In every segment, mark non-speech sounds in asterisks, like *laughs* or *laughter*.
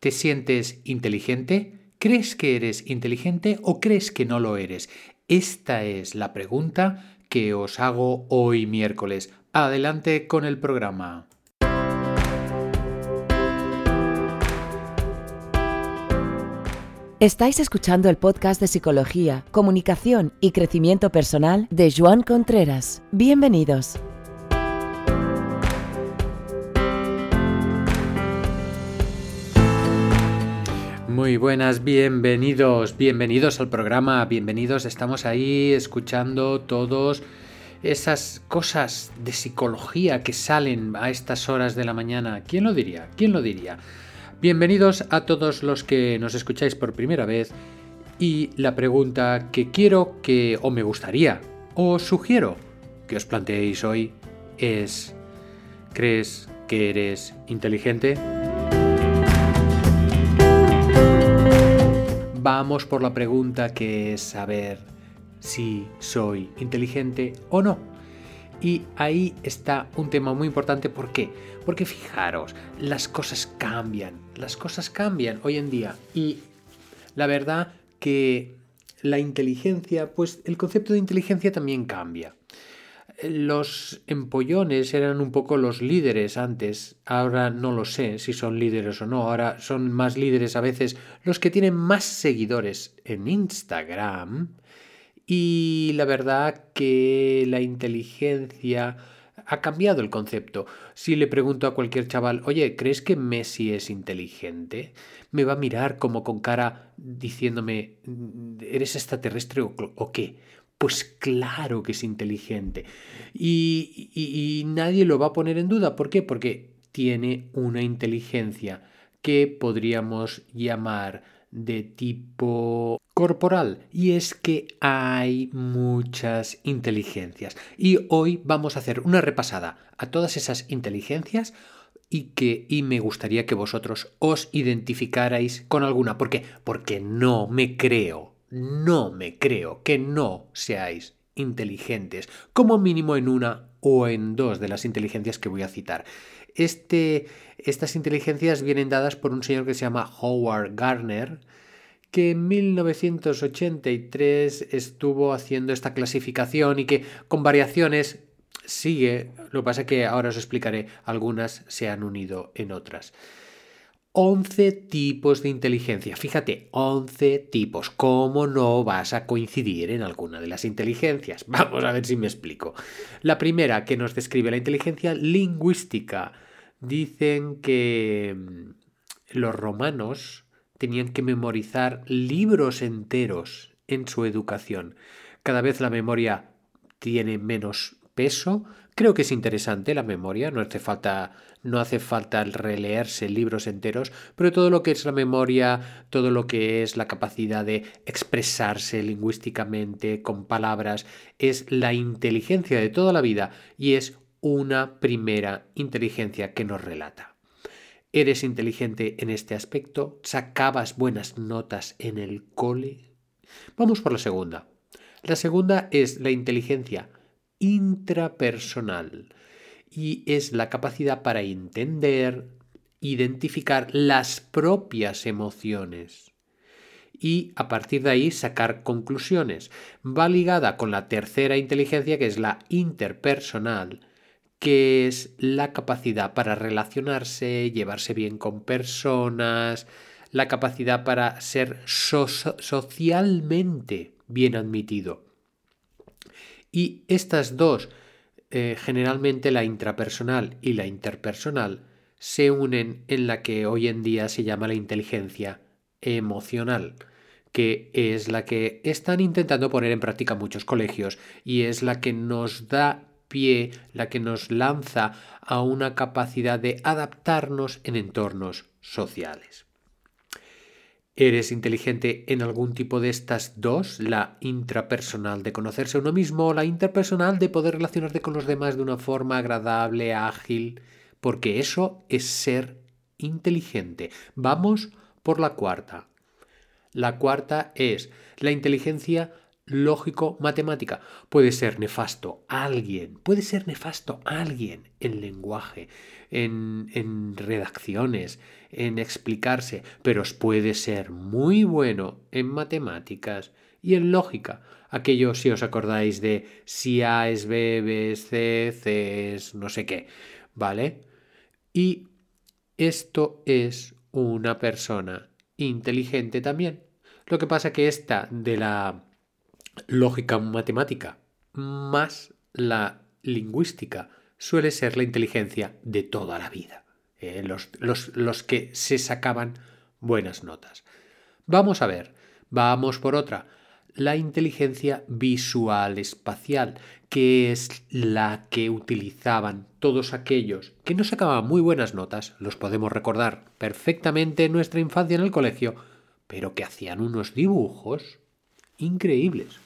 ¿Te sientes inteligente? ¿Crees que eres inteligente o crees que no lo eres? Esta es la pregunta que os hago hoy miércoles. Adelante con el programa. Estáis escuchando el podcast de Psicología, Comunicación y Crecimiento Personal de Joan Contreras. Bienvenidos. Muy buenas, bienvenidos, bienvenidos al programa, bienvenidos, estamos ahí escuchando todos esas cosas de psicología que salen a estas horas de la mañana. ¿Quién lo diría? ¿Quién lo diría? Bienvenidos a todos los que nos escucháis por primera vez y la pregunta que quiero que, o me gustaría, o sugiero que os planteéis hoy es, ¿crees que eres inteligente? Vamos por la pregunta que es saber si soy inteligente o no. Y ahí está un tema muy importante. ¿Por qué? Porque fijaros, las cosas cambian, las cosas cambian hoy en día. Y la verdad que la inteligencia, pues el concepto de inteligencia también cambia. Los empollones eran un poco los líderes antes, ahora no lo sé si son líderes o no, ahora son más líderes a veces los que tienen más seguidores en Instagram y la verdad que la inteligencia ha cambiado el concepto. Si le pregunto a cualquier chaval, oye, ¿crees que Messi es inteligente? Me va a mirar como con cara diciéndome, ¿eres extraterrestre o, qué? Pues claro que es inteligente. Y, y, nadie lo va a poner en duda. ¿Por qué? Porque tiene una inteligencia que podríamos llamar de tipo corporal y es que hay muchas inteligencias y hoy vamos a hacer una repasada a todas esas inteligencias y que y me gustaría que vosotros os identificarais con alguna ¿por qué? porque no me creo no me creo que no seáis inteligentes como mínimo en una o en dos de las inteligencias que voy a citar este, estas inteligencias vienen dadas por un señor que se llama Howard Gardner, que en 1983 estuvo haciendo esta clasificación y que con variaciones sigue, lo que pasa es que ahora os explicaré, algunas se han unido en otras. 11 tipos de inteligencia. Fíjate, 11 tipos. ¿Cómo no vas a coincidir en alguna de las inteligencias? *laughs* Vamos a ver si me explico. La primera que nos describe la inteligencia lingüística Dicen que mm, los romanos tenían que memorizar libros enteros en su educación. Cada vez la memoria tiene menos peso. Creo que es interesante la memoria, no hace falta, no hace falta releerse libros enteros, pero todo lo que es la memoria, todo lo que es la capacidad de expresarse lingüísticamente con palabras, es la inteligencia de toda la vida y es una primera inteligencia que nos relata. ¿Eres inteligente en este aspecto? ¿Sacabas buenas notas en el cole? Vamos por la segunda. La segunda es la inteligencia intrapersonal y es la capacidad para entender, identificar las propias emociones y a partir de ahí sacar conclusiones. Va ligada con la tercera inteligencia que es la interpersonal que es la capacidad para relacionarse, llevarse bien con personas, la capacidad para ser socialmente bien admitido. Y estas dos, eh, generalmente la intrapersonal y la interpersonal, se unen en la que hoy en día se llama la inteligencia emocional, que es la que están intentando poner en práctica muchos colegios y es la que nos da pie la que nos lanza a una capacidad de adaptarnos en entornos sociales. ¿Eres inteligente en algún tipo de estas dos? La intrapersonal de conocerse uno mismo o la interpersonal de poder relacionarte con los demás de una forma agradable, ágil, porque eso es ser inteligente. Vamos por la cuarta. La cuarta es la inteligencia lógico-matemática. Puede ser nefasto alguien, puede ser nefasto alguien en lenguaje, en, en redacciones, en explicarse, pero puede ser muy bueno en matemáticas y en lógica. Aquello, si os acordáis de si A es B, B es C, C es no sé qué, ¿vale? Y esto es una persona inteligente también. Lo que pasa que esta de la lógica matemática más la lingüística suele ser la inteligencia de toda la vida. ¿eh? los, los, los que se sacaban buenas notas. Vamos a ver, vamos por otra. La inteligencia visual espacial, que es la que utilizaban todos aquellos que no sacaban muy buenas notas, los podemos recordar perfectamente en nuestra infancia en el colegio, pero que hacían unos dibujos increíbles.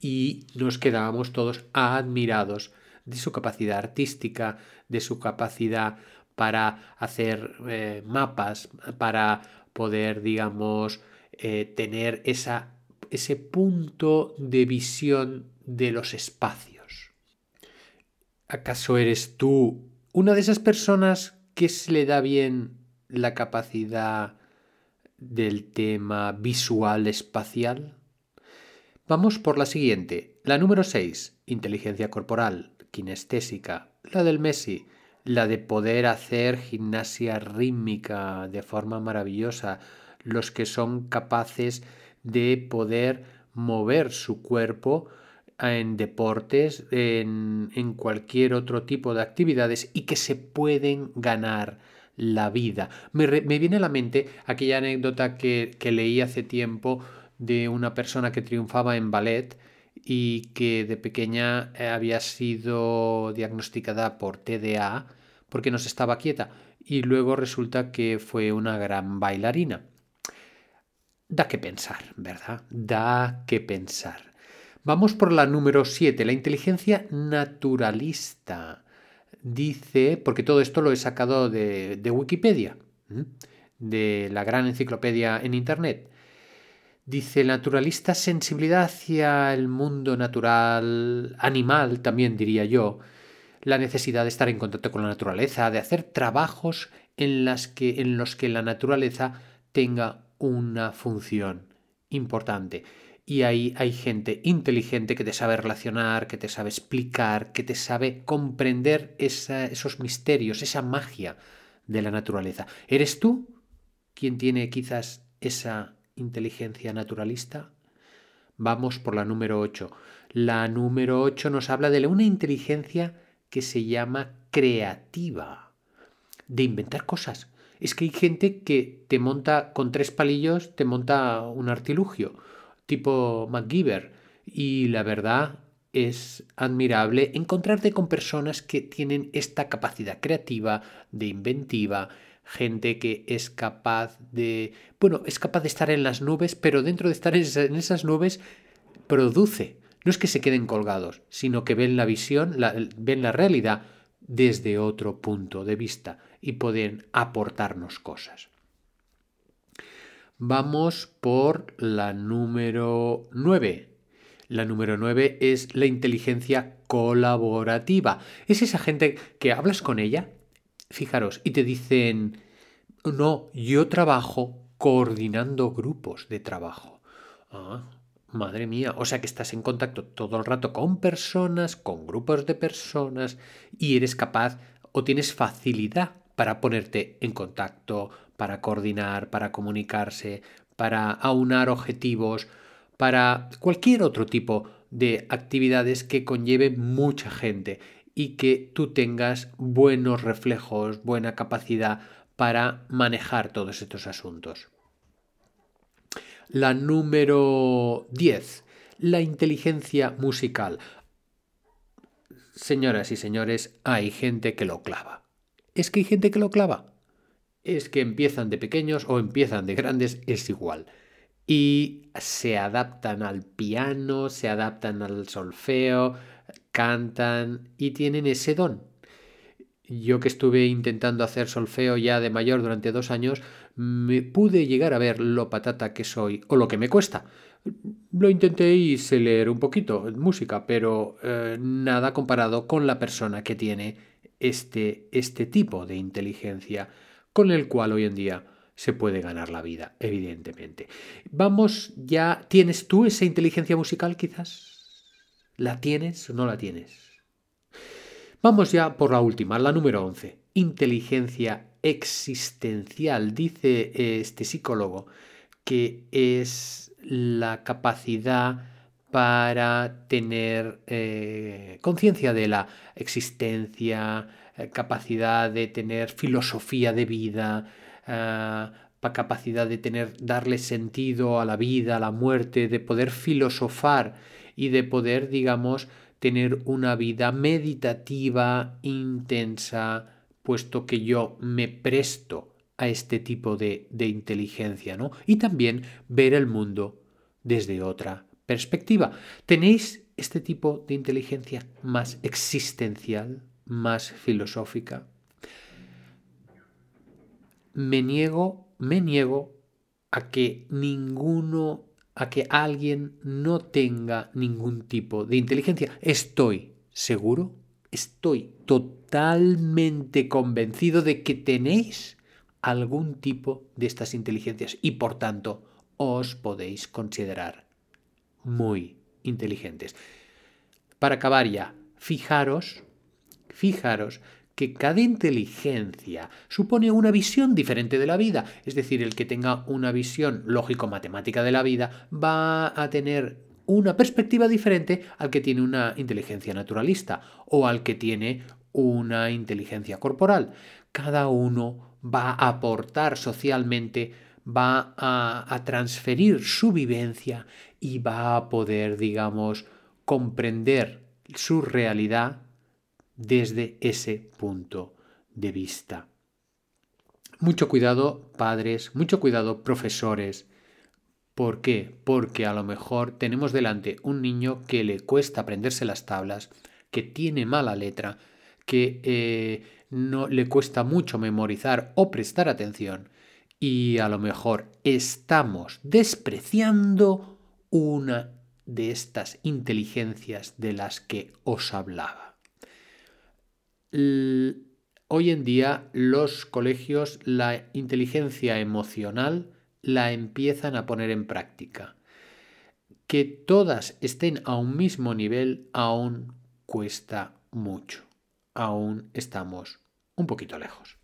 Y nos quedábamos todos admirados de su capacidad artística, de su capacidad para hacer eh, mapas, para poder, digamos, eh, tener esa, ese punto de visión de los espacios. ¿Acaso eres tú una de esas personas que se le da bien la capacidad del tema visual espacial? Vamos por la siguiente, la número 6, inteligencia corporal, kinestésica, la del Messi, la de poder hacer gimnasia rítmica de forma maravillosa, los que son capaces de poder mover su cuerpo en deportes, en, cualquier otro tipo de actividades y que se pueden ganar la vida. Me, viene a la mente aquella anécdota que leí hace tiempo de una persona que triunfaba en ballet y que de pequeña eh, había sido diagnosticada por TDA porque no se estaba quieta y luego resulta que fue una gran bailarina. Da que pensar, ¿verdad? Da que pensar. Vamos por la número 7, la inteligencia naturalista. Dice, porque todo esto lo he sacado de, de Wikipedia, de la gran enciclopedia en Internet. Dice naturalista sensibilidad hacia el mundo natural, animal también diría yo, la necesidad de estar en contacto con la naturaleza, de hacer trabajos en, las que, en los que la naturaleza tenga una función importante. Y ahí hay gente inteligente que te sabe relacionar, que te sabe explicar, que te sabe comprender esos misterios, esa magia de la naturaleza. ¿Eres tú quien tiene quizás esa inteligencia naturalista? Vamos por la número 8. La número 8 nos habla de una inteligencia que se llama creativa, de inventar cosas. Es que hay gente que te monta con tres palillos, te monta un artilugio, tipo MacGyver. Y la verdad es admirable encontrarte con personas que tienen esta capacidad creativa, de inventiva, gente que es capaz de, bueno, es capaz de estar en las nubes, pero dentro de estar en esas nubes produce. No es que se queden colgados, sino que ven la visión, ven la realidad desde otro punto de vista y pueden aportarnos cosas. Vamos por la número 9. La número 9 es la inteligencia colaborativa. Es esa gente que hablas con ella Fijaros, y te dicen, no, yo trabajo coordinando grupos de trabajo. Ah, madre mía, o sea que estás en contacto todo el rato con personas, con grupos de personas, y eres capaz o tienes facilidad para ponerte en contacto, para coordinar, para comunicarse, para aunar objetivos, para cualquier otro tipo de actividades que conlleve mucha gente y que tú tengas buenos reflejos, buena capacidad para manejar todos estos asuntos. La número 10, la inteligencia musical. Señoras y señores, hay gente que lo clava. ¿Es que hay gente que lo clava? Es que empiezan de pequeños o empiezan de grandes, es igual. Y se adaptan al piano, se adaptan al solfeo, cantan y tienen ese don. Yo que estuve intentando hacer solfeo ya de mayor durante dos años, me pude llegar a ver lo patata que soy o lo que me cuesta. Lo intenté y sé leer un poquito música, pero eh, nada comparado con la persona que tiene este, este tipo de inteligencia con el cual hoy en día se puede ganar la vida, evidentemente. Vamos ya, ¿tienes tú esa inteligencia musical quizás? ¿La tienes o no la tienes? Vamos ya por la última, la número 11. Inteligencia existencial. Dice este psicólogo que es la capacidad para tener eh, conciencia de la existencia, eh, capacidad de tener filosofía de vida, eh, capacidad de tener, darle sentido a la vida, a la muerte, de poder filosofar y de poder, digamos, tener una vida meditativa, intensa, puesto que yo me presto a este tipo de, de inteligencia, ¿no? Y también ver el mundo desde otra perspectiva. ¿Tenéis este tipo de inteligencia más existencial, más filosófica? Me niego, me niego a que ninguno, a que alguien no tenga ningún tipo de inteligencia. Estoy seguro, estoy totalmente convencido de que tenéis algún tipo de estas inteligencias y por tanto os podéis considerar muy inteligentes. Para acabar ya, fijaros, fijaros que cada inteligencia supone una visión diferente de la vida. Es decir, el que tenga una visión lógico-matemática de la vida va a tener una perspectiva diferente al que tiene una inteligencia naturalista o al que tiene una inteligencia corporal. Cada uno va a aportar socialmente, va a, a transferir su vivencia y va a poder, digamos, comprender su realidad desde ese punto de vista. Mucho cuidado, padres, mucho cuidado, profesores. ¿Por qué? Porque a lo mejor tenemos delante un niño que le cuesta aprenderse las tablas, que tiene mala letra, que eh, no le cuesta mucho memorizar o prestar atención y a lo mejor estamos despreciando una de estas inteligencias de las que os hablaba. Hoy en día los colegios la inteligencia emocional la empiezan a poner en práctica. Que todas estén a un mismo nivel aún cuesta mucho. Aún estamos un poquito lejos.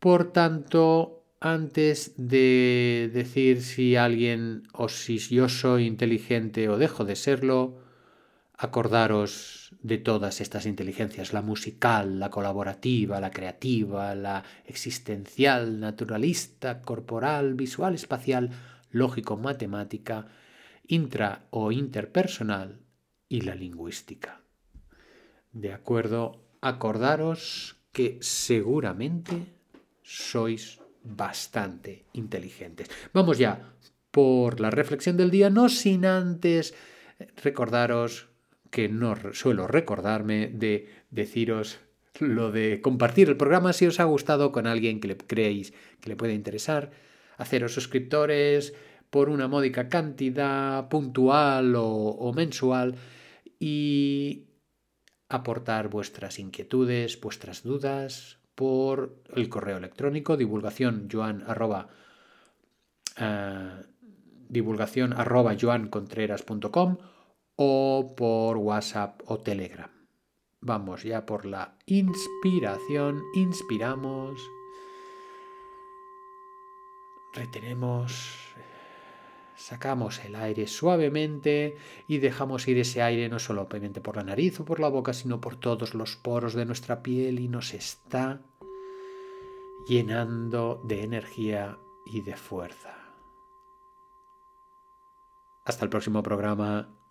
Por tanto, antes de decir si alguien o si yo soy inteligente o dejo de serlo, acordaros de todas estas inteligencias, la musical, la colaborativa, la creativa, la existencial, naturalista, corporal, visual, espacial, lógico-matemática, intra o interpersonal y la lingüística. De acuerdo, acordaros que seguramente sois bastante inteligentes. Vamos ya por la reflexión del día, no sin antes recordaros que no suelo recordarme de deciros lo de compartir el programa. Si os ha gustado con alguien que le creéis que le puede interesar, haceros suscriptores por una módica cantidad puntual o, mensual y aportar vuestras inquietudes, vuestras dudas, por el correo electrónico divulgación joan arroba, uh, divulgación arroba joancontreras.com o por WhatsApp o Telegram. Vamos ya por la inspiración. Inspiramos. Retenemos. Sacamos el aire suavemente y dejamos ir ese aire no solamente por la nariz o por la boca, sino por todos los poros de nuestra piel y nos está llenando de energía y de fuerza. Hasta el próximo programa.